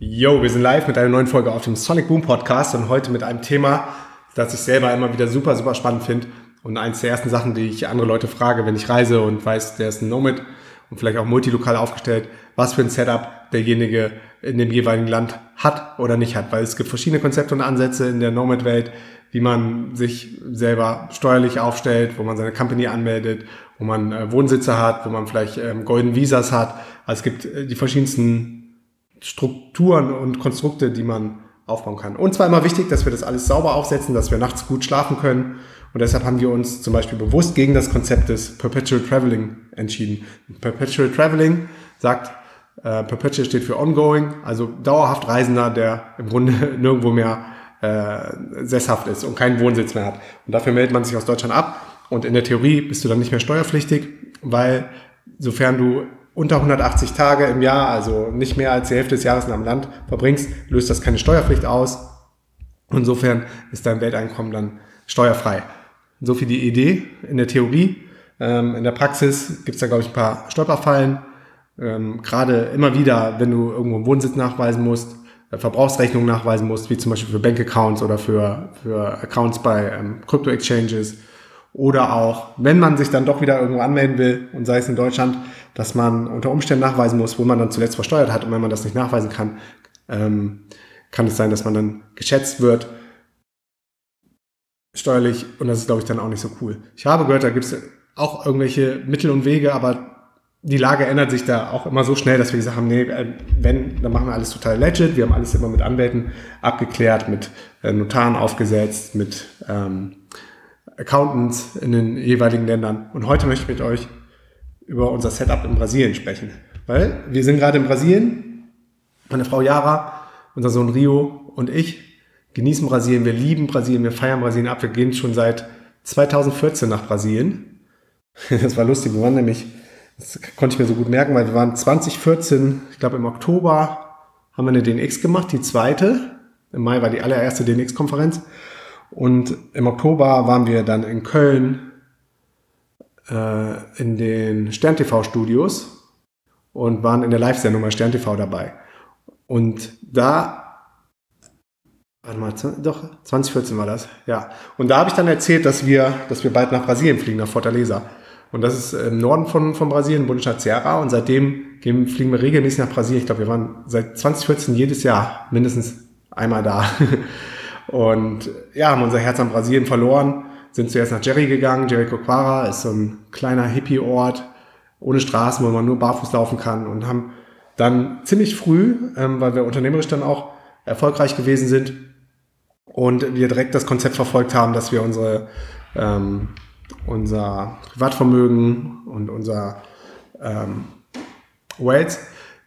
Yo, wir sind live mit einer neuen Folge auf dem Sonic Boom Podcast und heute mit einem Thema, das ich selber immer wieder super, super spannend finde und eins der ersten Sachen, die ich andere Leute frage, wenn ich reise und weiß, der ist ein Nomad und vielleicht auch multilokal aufgestellt, was für ein Setup derjenige in dem jeweiligen Land hat oder nicht hat, weil es gibt verschiedene Konzepte und Ansätze in der Nomad-Welt, wie man sich selber steuerlich aufstellt, wo man seine Company anmeldet, wo man äh, Wohnsitze hat, wo man vielleicht ähm, Golden Visas hat. Also es gibt äh, die verschiedensten Strukturen und Konstrukte, die man aufbauen kann. Und zwar immer wichtig, dass wir das alles sauber aufsetzen, dass wir nachts gut schlafen können. Und deshalb haben wir uns zum Beispiel bewusst gegen das Konzept des Perpetual Traveling entschieden. Perpetual Traveling sagt, äh, Perpetual steht für Ongoing, also dauerhaft Reisender, der im Grunde nirgendwo mehr äh, sesshaft ist und keinen Wohnsitz mehr hat. Und dafür meldet man sich aus Deutschland ab. Und in der Theorie bist du dann nicht mehr steuerpflichtig, weil sofern du unter 180 Tage im Jahr, also nicht mehr als die Hälfte des Jahres in einem Land verbringst, löst das keine Steuerpflicht aus. Insofern ist dein Welteinkommen dann steuerfrei. So viel die Idee in der Theorie. Ähm, in der Praxis gibt es da, glaube ich, ein paar Stolperfallen. Ähm, Gerade immer wieder, wenn du irgendwo einen Wohnsitz nachweisen musst, äh, Verbrauchsrechnungen nachweisen musst, wie zum Beispiel für Bankaccounts oder für, für Accounts bei ähm, Crypto-Exchanges oder auch, wenn man sich dann doch wieder irgendwo anmelden will und sei es in Deutschland, dass man unter Umständen nachweisen muss, wo man dann zuletzt versteuert hat. Und wenn man das nicht nachweisen kann, ähm, kann es sein, dass man dann geschätzt wird steuerlich und das ist, glaube ich, dann auch nicht so cool. Ich habe gehört, da gibt es auch irgendwelche Mittel und Wege, aber die Lage ändert sich da auch immer so schnell, dass wir gesagt haben, nee, äh, wenn, dann machen wir alles total legit. Wir haben alles immer mit Anwälten abgeklärt, mit äh, Notaren aufgesetzt, mit ähm, Accountants in den jeweiligen Ländern. Und heute möchte ich mit euch über unser Setup in Brasilien sprechen. Weil wir sind gerade in Brasilien, meine Frau Yara, unser Sohn Rio und ich genießen Brasilien, wir lieben Brasilien, wir feiern Brasilien ab. Wir gehen schon seit 2014 nach Brasilien. Das war lustig, wir waren nämlich, das konnte ich mir so gut merken, weil wir waren 2014, ich glaube im Oktober haben wir eine DNX gemacht, die zweite. Im Mai war die allererste DNX-Konferenz. Und im Oktober waren wir dann in Köln äh, in den Stern TV Studios und waren in der Live-Sendung bei Stern TV dabei. Und da, warte mal, doch, 2014 war das, ja. Und da habe ich dann erzählt, dass wir, dass wir bald nach Brasilien fliegen, nach Fortaleza. Und das ist im Norden von, von Brasilien, Bundesstaat Ceará. Und seitdem gehen, fliegen wir regelmäßig nach Brasilien. Ich glaube, wir waren seit 2014 jedes Jahr mindestens einmal da. Und ja, haben unser Herz an Brasilien verloren, sind zuerst nach Jerry gegangen. Jericoacoara ist so ein kleiner Hippie-Ort ohne Straßen, wo man nur barfuß laufen kann und haben dann ziemlich früh, ähm, weil wir unternehmerisch dann auch erfolgreich gewesen sind und wir direkt das Konzept verfolgt haben, dass wir unsere, ähm, unser Privatvermögen und unser ähm, Wealth,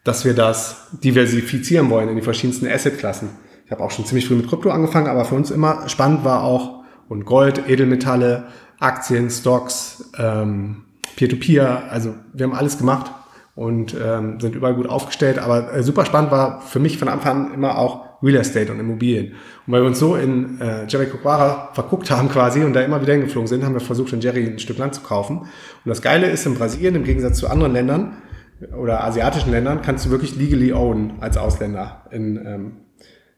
dass wir das diversifizieren wollen in die verschiedensten Assetklassen. Ich habe auch schon ziemlich früh mit Krypto angefangen, aber für uns immer spannend war auch und Gold, Edelmetalle, Aktien, Stocks, ähm, Peer-to-Peer. Also wir haben alles gemacht und ähm, sind überall gut aufgestellt. Aber äh, super spannend war für mich von Anfang an immer auch Real Estate und Immobilien. Und weil wir uns so in äh, Jerry Coquara verguckt haben quasi und da immer wieder hingeflogen sind, haben wir versucht, in Jerry ein Stück Land zu kaufen. Und das Geile ist, in Brasilien, im Gegensatz zu anderen Ländern oder asiatischen Ländern, kannst du wirklich legally own als Ausländer in ähm,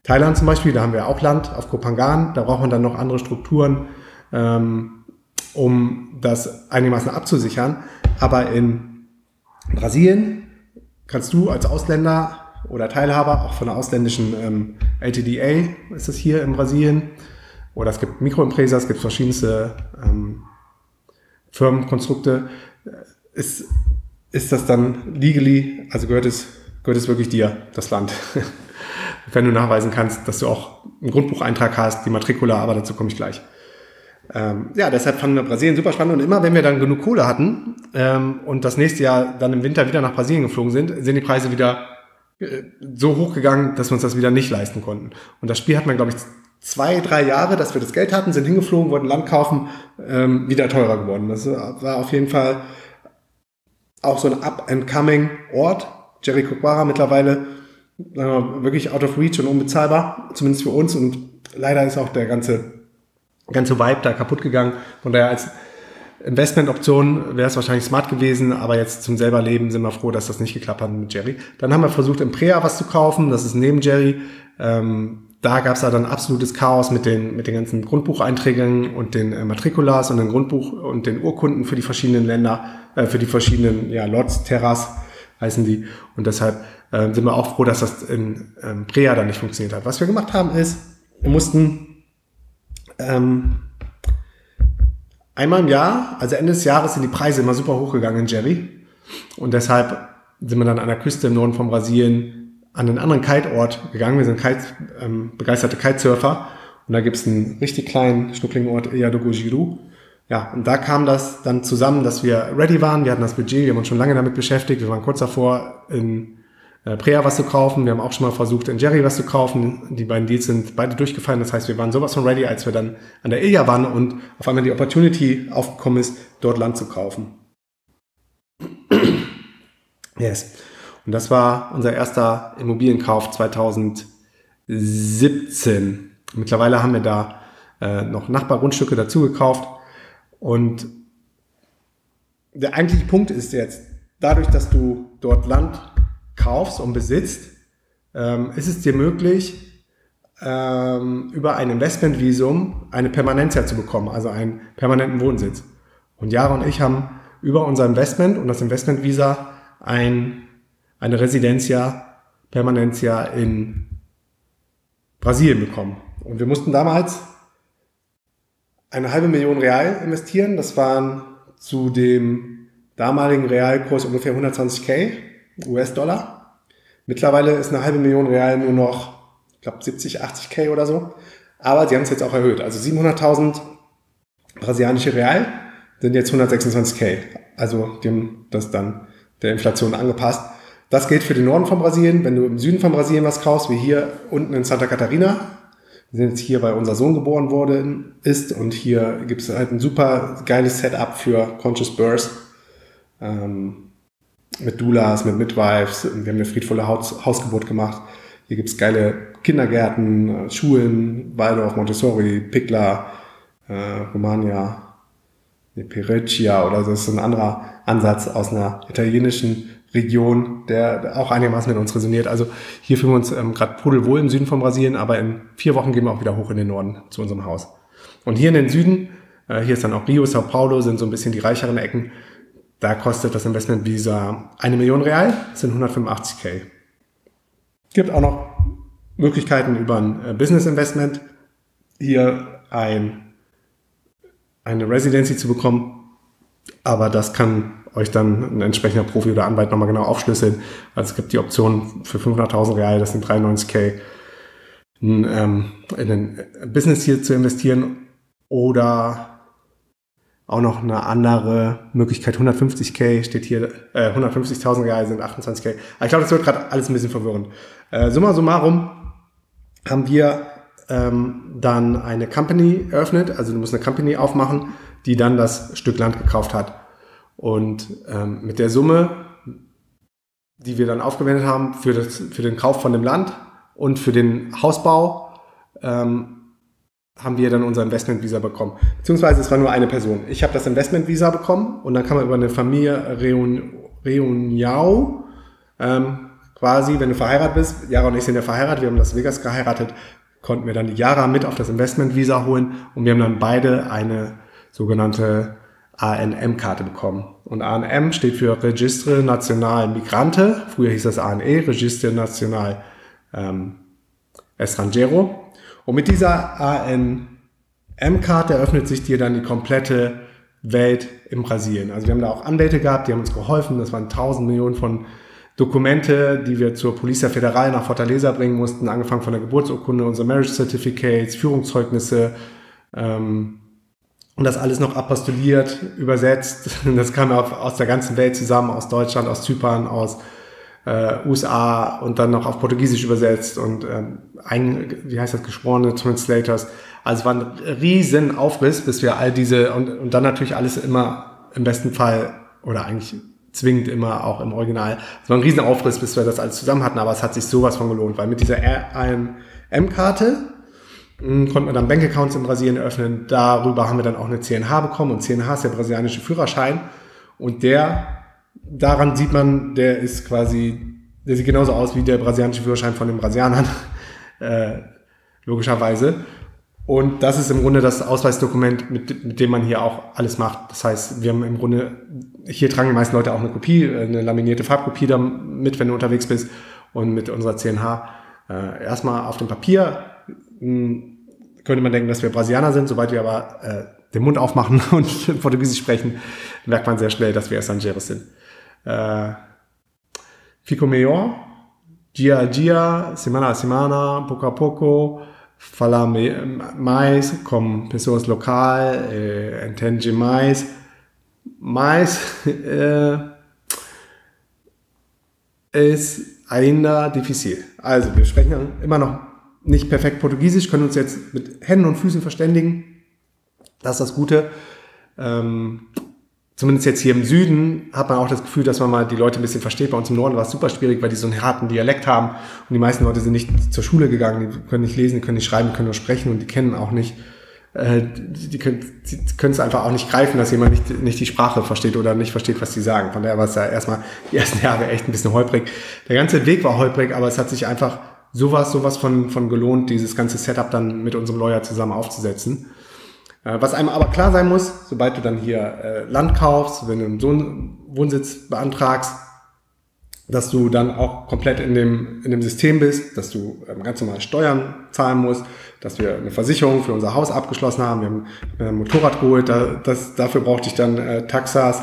Thailand zum Beispiel, da haben wir auch Land auf Kopangan, da braucht man dann noch andere Strukturen, ähm, um das einigermaßen abzusichern. Aber in Brasilien kannst du als Ausländer oder Teilhaber, auch von der ausländischen ähm, LTDA ist es hier in Brasilien, oder es gibt Mikroimpresa, es gibt verschiedenste ähm, Firmenkonstrukte, ist, ist das dann legally, also gehört es, gehört es wirklich dir, das Land. wenn du nachweisen kannst, dass du auch einen Grundbucheintrag hast, die Matrikula, aber dazu komme ich gleich. Ähm, ja, deshalb fanden wir Brasilien super spannend und immer, wenn wir dann genug Kohle hatten ähm, und das nächste Jahr dann im Winter wieder nach Brasilien geflogen sind, sind die Preise wieder äh, so hoch gegangen, dass wir uns das wieder nicht leisten konnten. Und das Spiel hat man, glaube ich, zwei, drei Jahre, dass wir das Geld hatten, sind hingeflogen, wollten Land kaufen, ähm, wieder teurer geworden. Das war auf jeden Fall auch so ein up-and-coming Ort. Jerry Coquara mittlerweile äh, wirklich out of reach und unbezahlbar, zumindest für uns. Und leider ist auch der ganze, ganze Vibe da kaputt gegangen. Von daher als Investmentoption wäre es wahrscheinlich smart gewesen, aber jetzt zum selber Leben sind wir froh, dass das nicht geklappt hat mit Jerry. Dann haben wir versucht, im Prea was zu kaufen, das ist neben Jerry. Ähm, da gab es da dann absolutes Chaos mit den, mit den ganzen Grundbucheinträgen und den äh, Matrikulas und den Grundbuch und den Urkunden für die verschiedenen Länder, äh, für die verschiedenen ja, Lots, Terras heißen die. Und deshalb äh, sind wir auch froh, dass das in ähm, Prea dann nicht funktioniert hat. Was wir gemacht haben ist, wir mussten ähm, einmal im Jahr, also Ende des Jahres, sind die Preise immer super hochgegangen in Jerry. Und deshalb sind wir dann an der Küste im Norden von Brasilien an einen anderen Kiteort gegangen. Wir sind Kite, ähm, begeisterte Kitesurfer. Und da gibt es einen richtig kleinen, schnuckligen Ort. Ja, und da kam das dann zusammen, dass wir ready waren. Wir hatten das Budget, wir haben uns schon lange damit beschäftigt. Wir waren kurz davor, in äh, Prea was zu kaufen. Wir haben auch schon mal versucht, in Jerry was zu kaufen. Die beiden Deals sind beide durchgefallen. Das heißt, wir waren sowas von ready, als wir dann an der Ilja waren und auf einmal die Opportunity aufgekommen ist, dort Land zu kaufen. yes. Und das war unser erster Immobilienkauf 2017. Mittlerweile haben wir da äh, noch Nachbargrundstücke dazu gekauft. Und der eigentliche Punkt ist jetzt, dadurch, dass du dort Land kaufst und besitzt, ähm, ist es dir möglich, ähm, über ein Investmentvisum eine Permanentia zu bekommen, also einen permanenten Wohnsitz. Und Jara und ich haben über unser Investment und das Investmentvisa ein eine Residencia Permanencia in Brasilien bekommen. Und wir mussten damals eine halbe Million Real investieren. Das waren zu dem damaligen Realkurs ungefähr 120k US-Dollar. Mittlerweile ist eine halbe Million Real nur noch, ich glaube, 70, 80k oder so. Aber sie haben es jetzt auch erhöht. Also 700.000 brasilianische Real sind jetzt 126k. Also dem das dann der Inflation angepasst. Das gilt für den Norden von Brasilien. Wenn du im Süden von Brasilien was kaufst, wie hier unten in Santa Catarina, wir sind jetzt hier, weil unser Sohn geboren wurde, ist und hier gibt es halt ein super geiles Setup für Conscious Birth. Ähm, mit Doulas, mit Midwives. Wir haben eine friedvolle Haus Hausgeburt gemacht. Hier gibt es geile Kindergärten, Schulen, Waldorf, Montessori, Picla, äh, Romagna, Pereccia oder das ist ein anderer Ansatz aus einer italienischen Region, der auch einigermaßen mit uns resoniert. Also hier fühlen wir uns ähm, gerade pudelwohl im Süden von Brasilien, aber in vier Wochen gehen wir auch wieder hoch in den Norden zu unserem Haus. Und hier in den Süden, äh, hier ist dann auch Rio, Sao Paulo, sind so ein bisschen die reicheren Ecken. Da kostet das Investment Visa eine Million Real, sind 185k. Gibt auch noch Möglichkeiten über ein äh, Business Investment, hier ein, eine Residency zu bekommen. Aber das kann euch dann ein entsprechender Profi oder Anwalt nochmal genau aufschlüsseln. Also es gibt die Option für 500.000 Real, das sind 93k, in, ähm, in ein Business hier zu investieren oder auch noch eine andere Möglichkeit, 150k steht hier, äh, 150.000 Real sind 28k. Aber ich glaube, das wird gerade alles ein bisschen verwirrend. Äh, summa summarum haben wir ähm, dann eine Company eröffnet, also du musst eine Company aufmachen, die dann das Stück Land gekauft hat. Und ähm, mit der Summe, die wir dann aufgewendet haben für, das, für den Kauf von dem Land und für den Hausbau, ähm, haben wir dann unser Investmentvisa bekommen. Beziehungsweise es war nur eine Person. Ich habe das Investmentvisa bekommen und dann kann man über eine Familie Reun Reuniau ähm, quasi, wenn du verheiratet bist, Jara und ich sind ja verheiratet, wir haben das Vegas geheiratet, konnten wir dann die Jara mit auf das Investmentvisa holen und wir haben dann beide eine sogenannte ANM-Karte bekommen. Und ANM steht für Registre National Migrante. Früher hieß das ANE, Registre National ähm, Estrangero. Und mit dieser ANM-Karte eröffnet sich dir dann die komplette Welt in Brasilien. Also wir haben da auch Anwälte gehabt, die haben uns geholfen. Das waren tausend Millionen von Dokumente, die wir zur Polizia Federal nach Fortaleza bringen mussten, angefangen von der Geburtsurkunde, unsere Marriage Certificates, Führungszeugnisse, ähm, und das alles noch apostoliert, übersetzt. Das kam aus der ganzen Welt zusammen, aus Deutschland, aus Zypern, aus äh, USA und dann noch auf Portugiesisch übersetzt und ähm, ein, wie heißt das, geschworene Translators. Also es war ein riesen Aufriss, bis wir all diese und, und dann natürlich alles immer im besten Fall oder eigentlich zwingend immer auch im Original. Es war ein riesen Aufriss, bis wir das alles zusammen hatten, aber es hat sich sowas von gelohnt, weil mit dieser AM-Karte hm, konnten wir dann Bankaccounts in Brasilien öffnen. Darüber haben wir dann auch eine CNH bekommen und CNH ist der brasilianische Führerschein und der, daran sieht man, der ist quasi, der sieht genauso aus wie der brasilianische Führerschein von den Brasilianern, äh, logischerweise. Und das ist im Grunde das Ausweisdokument, mit, mit dem man hier auch alles macht. Das heißt, wir haben im Grunde, hier tragen die meisten Leute auch eine Kopie, eine laminierte Farbkopie da mit, wenn du unterwegs bist. Und mit unserer CNH äh, erstmal auf dem Papier könnte man denken, dass wir Brasilianer sind. Sobald wir aber äh, den Mund aufmachen und Portugiesisch sprechen, merkt man sehr schnell, dass wir Estrangeiros sind. Äh, Fico melhor, dia a dia, semana a semana, pouco a pouco, falar mais com pessoas local, eh, entende mais, mas eh, ist ainda difícil. Also wir sprechen immer noch nicht perfekt Portugiesisch, können uns jetzt mit Händen und Füßen verständigen. Das ist das Gute. Ähm, zumindest jetzt hier im Süden hat man auch das Gefühl, dass man mal die Leute ein bisschen versteht. Bei uns im Norden war es super schwierig, weil die so einen harten Dialekt haben und die meisten Leute sind nicht zur Schule gegangen, die können nicht lesen, die können nicht schreiben, die können nur sprechen und die kennen auch nicht, äh, die können, es einfach auch nicht greifen, dass jemand nicht, nicht die Sprache versteht oder nicht versteht, was die sagen. Von daher war es ja erstmal die ersten Jahre echt ein bisschen holprig. Der ganze Weg war holprig, aber es hat sich einfach sowas, sowas von, von gelohnt, dieses ganze Setup dann mit unserem Lawyer zusammen aufzusetzen. Äh, was einem aber klar sein muss, sobald du dann hier äh, Land kaufst, wenn du einen Sohn Wohnsitz beantragst, dass du dann auch komplett in dem, in dem System bist, dass du ähm, ganz normal Steuern zahlen musst, dass wir eine Versicherung für unser Haus abgeschlossen haben. Wir haben ein Motorrad geholt, da, das, dafür brauchte ich dann äh, Taxas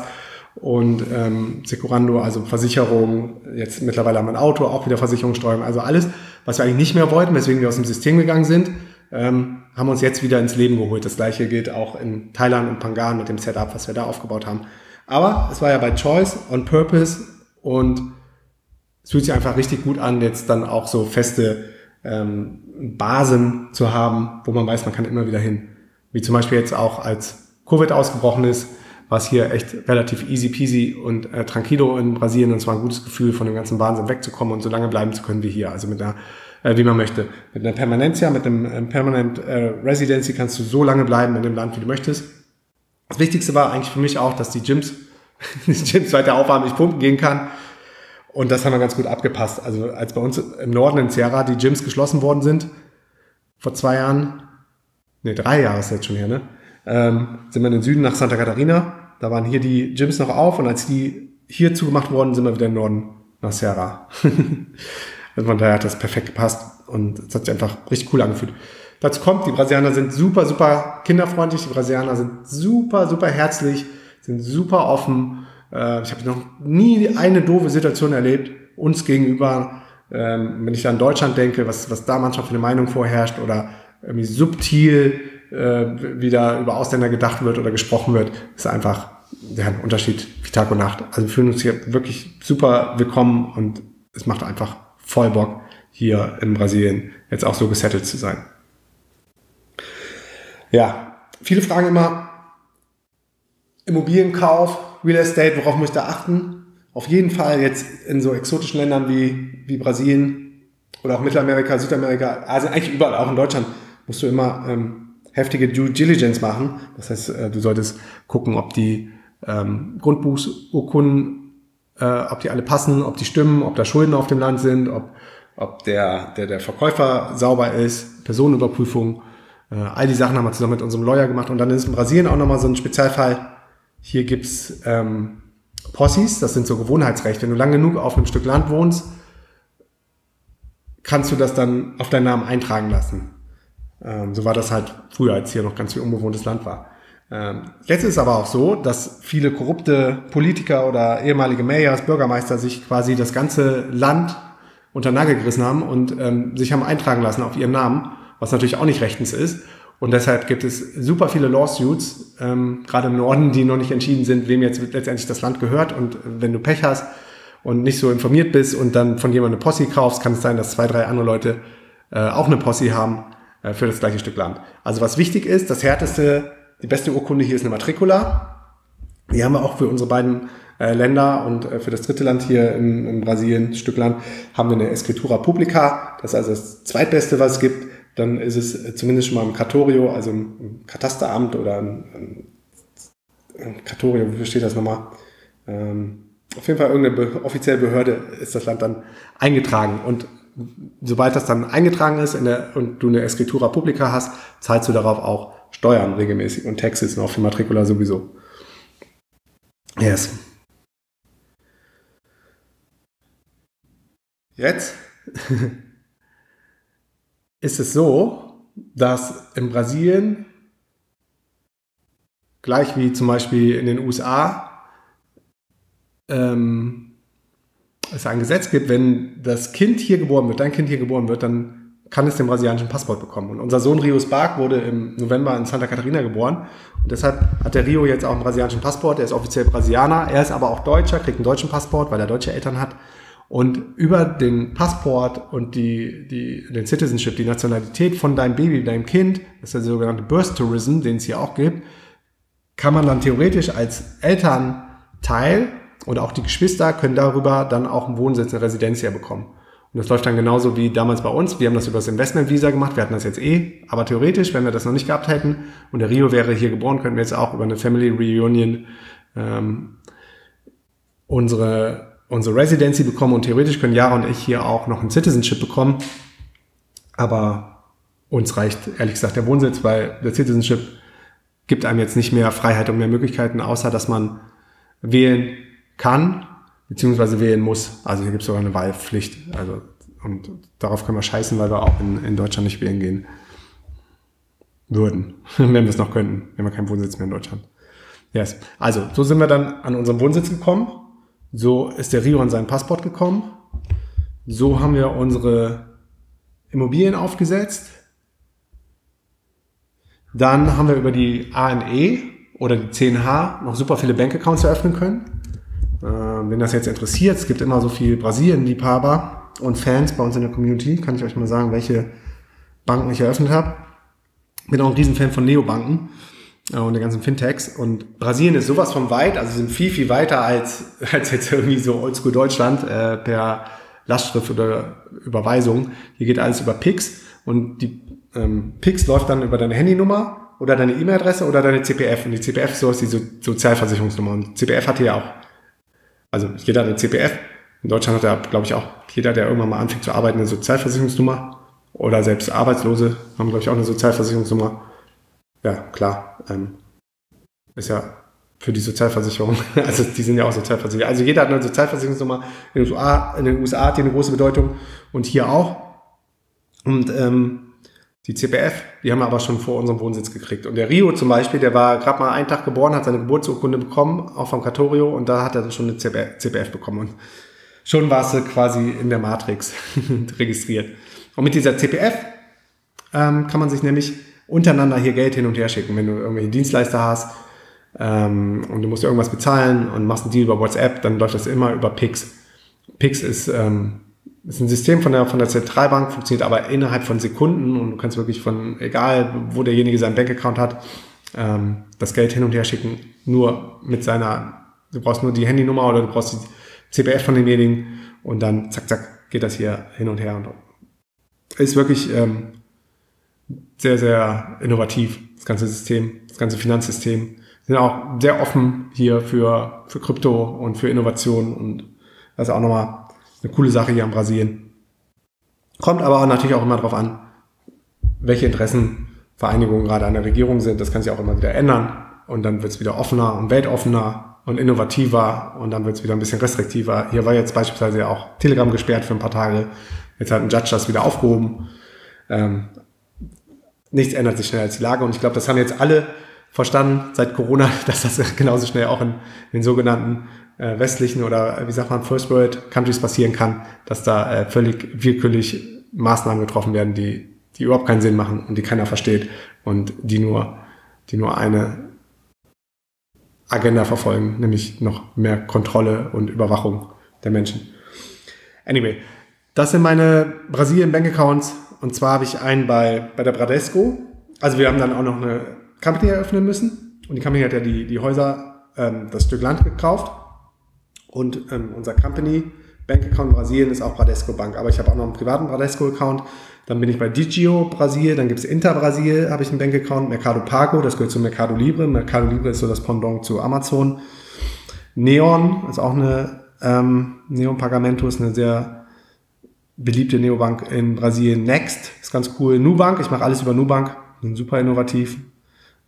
und ähm, Securando, also Versicherung. Jetzt mittlerweile haben wir ein Auto, auch wieder Versicherungssteuern. Also alles, was wir eigentlich nicht mehr wollten, weswegen wir aus dem System gegangen sind, ähm, haben uns jetzt wieder ins Leben geholt. Das gleiche gilt auch in Thailand und Pangan mit dem Setup, was wir da aufgebaut haben. Aber es war ja bei Choice, on Purpose und es fühlt sich einfach richtig gut an, jetzt dann auch so feste ähm, Basen zu haben, wo man weiß, man kann immer wieder hin. Wie zum Beispiel jetzt auch als Covid ausgebrochen ist, war es hier echt relativ easy peasy und äh, tranquilo in Brasilien und es war ein gutes Gefühl, von dem ganzen Wahnsinn wegzukommen und so lange bleiben zu können wie hier. Also mit einer äh, wie man möchte. Mit einer Permanentia, mit einem ähm, Permanent äh, Residency kannst du so lange bleiben in dem Land, wie du möchtest. Das Wichtigste war eigentlich für mich auch, dass die Gyms, die Gyms weiter aufhaben, ich pumpen gehen kann. Und das haben wir ganz gut abgepasst. Also als bei uns im Norden in Sierra die Gyms geschlossen worden sind, vor zwei Jahren, nee, drei Jahre ist jetzt schon her, ne? Ähm, sind wir in den Süden nach Santa Catarina. Da waren hier die Gyms noch auf und als die hier zugemacht wurden, sind wir wieder im Norden nach Sierra. Also von daher hat das perfekt gepasst und es hat sich einfach richtig cool angefühlt. Dazu kommt, die Brasilianer sind super, super kinderfreundlich, die Brasilianer sind super, super herzlich, sind super offen. Äh, ich habe noch nie eine doofe Situation erlebt, uns gegenüber. Ähm, wenn ich an Deutschland denke, was, was da manchmal für eine Meinung vorherrscht oder irgendwie subtil äh, wieder über Ausländer gedacht wird oder gesprochen wird, ist einfach ja, ein Unterschied wie Tag und Nacht. Also wir fühlen uns hier wirklich super willkommen und es macht einfach voll Bock, hier in Brasilien jetzt auch so gesettelt zu sein. Ja, viele fragen immer, Immobilienkauf, Real Estate, worauf muss ich da achten? Auf jeden Fall jetzt in so exotischen Ländern wie, wie Brasilien oder auch Mittelamerika, Südamerika, also eigentlich überall, auch in Deutschland, musst du immer ähm, heftige Due Diligence machen. Das heißt, äh, du solltest gucken, ob die ähm, Grundbuchsurkunden äh, ob die alle passen, ob die stimmen, ob da Schulden auf dem Land sind, ob, ob der, der, der Verkäufer sauber ist, Personenüberprüfung. Äh, all die Sachen haben wir zusammen mit unserem Lawyer gemacht. Und dann ist in Brasilien auch nochmal so ein Spezialfall. Hier gibt's ähm, Possis, das sind so Gewohnheitsrechte. Wenn du lang genug auf einem Stück Land wohnst, kannst du das dann auf deinen Namen eintragen lassen. Ähm, so war das halt früher, als hier noch ganz viel unbewohntes Land war. Ähm, jetzt ist aber auch so, dass viele korrupte Politiker oder ehemalige Mayors, Bürgermeister sich quasi das ganze Land unter Nagel gerissen haben und ähm, sich haben eintragen lassen auf ihren Namen, was natürlich auch nicht rechtens ist. Und deshalb gibt es super viele Lawsuits, ähm, gerade im Norden, die noch nicht entschieden sind, wem jetzt letztendlich das Land gehört. Und wenn du Pech hast und nicht so informiert bist und dann von jemandem eine Posse kaufst, kann es sein, dass zwei, drei andere Leute äh, auch eine Posse haben äh, für das gleiche Stück Land. Also was wichtig ist, das härteste die beste Urkunde hier ist eine Matricula. Die haben wir auch für unsere beiden äh, Länder und äh, für das dritte Land hier in, in Brasilien, Stück Land, haben wir eine Escritura Publica. Das ist also das zweitbeste, was es gibt. dann ist es zumindest schon mal im Katorio, also im Katasteramt oder im, im Katorio, wie steht das nochmal? Ähm, auf jeden Fall irgendeine be offizielle Behörde ist das Land dann eingetragen. Und sobald das dann eingetragen ist der, und du eine Escritura Publica hast, zahlst du darauf auch Steuern regelmäßig und Taxes und auch für Matrikula sowieso. Yes. Jetzt ist es so, dass in Brasilien, gleich wie zum Beispiel in den USA, ähm, es ein Gesetz gibt, wenn das Kind hier geboren wird, dein Kind hier geboren wird, dann kann es den brasilianischen Passport bekommen. Und unser Sohn Rio Spark wurde im November in Santa Catarina geboren. Und deshalb hat der Rio jetzt auch einen brasilianischen Passport. Er ist offiziell Brasilianer. Er ist aber auch Deutscher, kriegt einen deutschen Passport, weil er deutsche Eltern hat. Und über den Passport und die, die, den Citizenship, die Nationalität von deinem Baby, deinem Kind, das ist der sogenannte Birth Tourism, den es hier auch gibt, kann man dann theoretisch als Elternteil oder auch die Geschwister können darüber dann auch einen Wohnsitz, eine Residenz hier bekommen. Und das läuft dann genauso wie damals bei uns. Wir haben das über das Investment-Visa gemacht. Wir hatten das jetzt eh. Aber theoretisch, wenn wir das noch nicht gehabt hätten und der Rio wäre hier geboren, könnten wir jetzt auch über eine Family Reunion ähm, unsere, unsere Residency bekommen. Und theoretisch können Jara und ich hier auch noch ein Citizenship bekommen. Aber uns reicht ehrlich gesagt der Wohnsitz, weil der Citizenship gibt einem jetzt nicht mehr Freiheit und mehr Möglichkeiten, außer dass man wählen kann beziehungsweise wählen muss. Also hier gibt es sogar eine Wahlpflicht. Also, und darauf können wir scheißen, weil wir auch in, in Deutschland nicht wählen gehen würden, wenn wir es noch könnten, wenn wir keinen Wohnsitz mehr in Deutschland. Yes. Also, so sind wir dann an unserem Wohnsitz gekommen. So ist der Rio an seinen Passport gekommen. So haben wir unsere Immobilien aufgesetzt. Dann haben wir über die ANE oder die 10H noch super viele Bankaccounts eröffnen können. Äh, wenn das jetzt interessiert, es gibt immer so viel Brasilien-Liebhaber und Fans bei uns in der Community, kann ich euch mal sagen, welche Banken ich eröffnet habe. Bin auch ein Riesenfan von Neobanken äh, und der ganzen Fintechs. Und Brasilien ist sowas von weit, also sind viel, viel weiter als, als jetzt irgendwie so Oldschool Deutschland äh, per Lastschrift oder Überweisung. Hier geht alles über Pix und die ähm, Pix läuft dann über deine Handynummer oder deine E-Mail-Adresse oder deine CPF. Und die CPF ist so ist die so Sozialversicherungsnummer. Und CPF hat hier auch also jeder hat eine CPF. In Deutschland hat ja, glaube ich, auch jeder, der irgendwann mal anfängt zu arbeiten, eine Sozialversicherungsnummer. Oder selbst Arbeitslose haben, glaube ich, auch eine Sozialversicherungsnummer. Ja, klar. Ähm, ist ja für die Sozialversicherung. Also die sind ja auch sozialversichert. Also jeder hat eine Sozialversicherungsnummer. In den USA, in den USA hat die eine große Bedeutung und hier auch. Und ähm, die CPF, die haben wir aber schon vor unserem Wohnsitz gekriegt. Und der Rio zum Beispiel, der war gerade mal einen Tag geboren, hat seine Geburtsurkunde bekommen, auch vom Katorio, und da hat er schon eine CPF bekommen. Und schon war es quasi in der Matrix registriert. Und mit dieser CPF ähm, kann man sich nämlich untereinander hier Geld hin und her schicken. Wenn du irgendwelche Dienstleister hast ähm, und du musst irgendwas bezahlen und machst einen Deal über WhatsApp, dann läuft das immer über Pix. Pix ist ähm, ist ein System von der, von der Zentralbank, funktioniert aber innerhalb von Sekunden und du kannst wirklich von, egal wo derjenige seinen Bankaccount hat, ähm, das Geld hin und her schicken, nur mit seiner, du brauchst nur die Handynummer oder du brauchst die CPF von demjenigen und dann zack, zack, geht das hier hin und her und ist wirklich ähm, sehr, sehr innovativ, das ganze System, das ganze Finanzsystem. Sind auch sehr offen hier für, für Krypto und für Innovation und ist auch nochmal eine coole Sache hier in Brasilien. Kommt aber auch natürlich auch immer darauf an, welche Interessenvereinigungen gerade an der Regierung sind. Das kann sich auch immer wieder ändern. Und dann wird es wieder offener und weltoffener und innovativer und dann wird es wieder ein bisschen restriktiver. Hier war jetzt beispielsweise ja auch Telegram gesperrt für ein paar Tage. Jetzt hat ein Judge das wieder aufgehoben. Ähm, nichts ändert sich schneller als die Lage und ich glaube, das haben jetzt alle verstanden seit Corona, dass das genauso schnell auch in, in den sogenannten äh, westlichen oder äh, wie sagt man First World Countries passieren kann, dass da äh, völlig willkürlich Maßnahmen getroffen werden, die die überhaupt keinen Sinn machen und die keiner versteht und die nur die nur eine Agenda verfolgen, nämlich noch mehr Kontrolle und Überwachung der Menschen. Anyway, das sind meine Brasilien Bank Accounts und zwar habe ich einen bei, bei der Bradesco. Also wir haben dann auch noch eine Company eröffnen müssen und die Company hat ja die, die Häuser, ähm, das Stück Land gekauft und ähm, unser Company Bank Account in Brasilien ist auch Bradesco Bank. Aber ich habe auch noch einen privaten Bradesco Account. Dann bin ich bei Digio Brasil, dann gibt es Inter Brasil, habe ich einen Bankaccount, Mercado Pago, das gehört zu Mercado Libre. Mercado Libre ist so das Pendant zu Amazon. Neon ist auch eine, ähm, Neon Pagamento ist eine sehr beliebte Neobank in Brasilien. Next ist ganz cool. Nubank, ich mache alles über Nubank, sind super innovativ,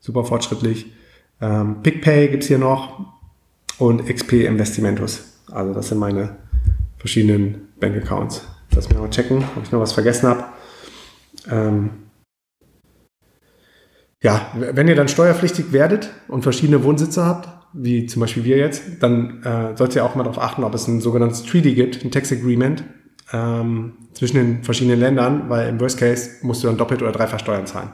super fortschrittlich. Ähm, PicPay gibt's hier noch und XP Investimentos. Also das sind meine verschiedenen Bankaccounts. Lass mich mal checken, ob ich noch was vergessen habe. Ähm ja, wenn ihr dann steuerpflichtig werdet und verschiedene Wohnsitze habt, wie zum Beispiel wir jetzt, dann äh, solltet ihr auch mal darauf achten, ob es ein sogenanntes Treaty gibt, ein Tax Agreement ähm, zwischen den verschiedenen Ländern, weil im Worst Case musst du dann doppelt oder dreifach Steuern zahlen.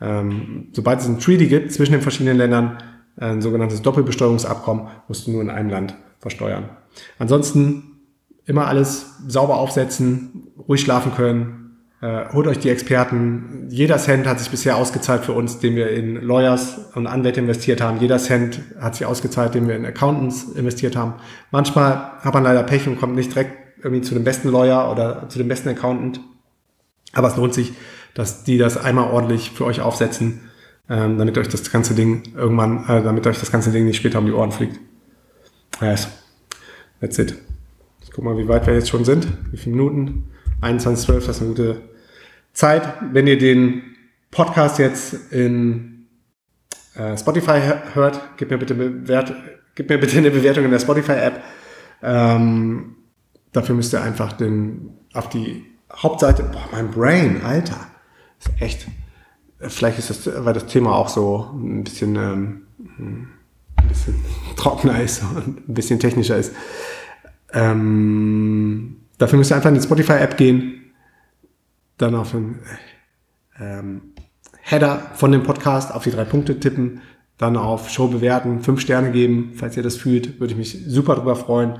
Ähm, sobald es ein Treaty gibt zwischen den verschiedenen Ländern, ein sogenanntes Doppelbesteuerungsabkommen, musst du nur in einem Land versteuern. Ansonsten immer alles sauber aufsetzen, ruhig schlafen können, äh, holt euch die Experten. Jeder Cent hat sich bisher ausgezahlt für uns, den wir in Lawyers und Anwälte investiert haben. Jeder Cent hat sich ausgezahlt, den wir in Accountants investiert haben. Manchmal hat man leider Pech und kommt nicht direkt irgendwie zu dem besten Lawyer oder zu dem besten Accountant. Aber es lohnt sich, dass die das einmal ordentlich für euch aufsetzen, ähm, damit euch das ganze Ding irgendwann, äh, damit euch das ganze Ding nicht später um die Ohren fliegt. Yes. That's it. Ich guck mal, wie weit wir jetzt schon sind. Wie viele Minuten? 21, 12, das ist eine gute Zeit, wenn ihr den Podcast jetzt in äh, Spotify hört, gebt mir bitte bewert, gebt mir bitte eine Bewertung in der Spotify-App. Ähm, dafür müsst ihr einfach den, auf die Hauptseite, boah, mein Brain, Alter, echt, vielleicht ist das, weil das Thema auch so ein bisschen, ähm, ein bisschen trockener ist und ein bisschen technischer ist. Ähm, dafür müsst ihr einfach in die Spotify-App gehen, dann auf den ähm, Header von dem Podcast auf die drei Punkte tippen, dann auf Show bewerten, fünf Sterne geben, falls ihr das fühlt, würde ich mich super drüber freuen.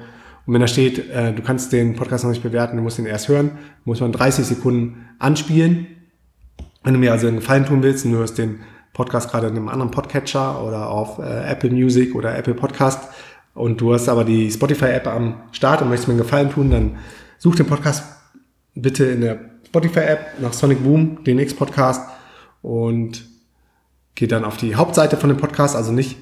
Und wenn da steht, äh, du kannst den Podcast noch nicht bewerten, du musst ihn erst hören, muss man 30 Sekunden anspielen. Wenn du mir also einen Gefallen tun willst und du hörst den Podcast gerade in einem anderen Podcatcher oder auf äh, Apple Music oder Apple Podcast und du hast aber die Spotify-App am Start und möchtest mir einen Gefallen tun, dann such den Podcast bitte in der Spotify-App nach Sonic Boom, den X-Podcast und geht dann auf die Hauptseite von dem Podcast, also nicht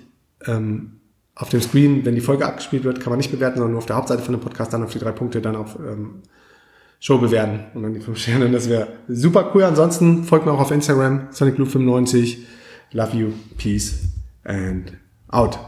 ähm, auf dem Screen, wenn die Folge abgespielt wird, kann man nicht bewerten, sondern nur auf der Hauptseite von dem Podcast, dann auf die drei Punkte, dann auf ähm, Show bewerten und dann die fünf Sterne. Das wäre super cool. Ansonsten folgt mir auch auf Instagram, SonicBlue95. Love you, peace and out.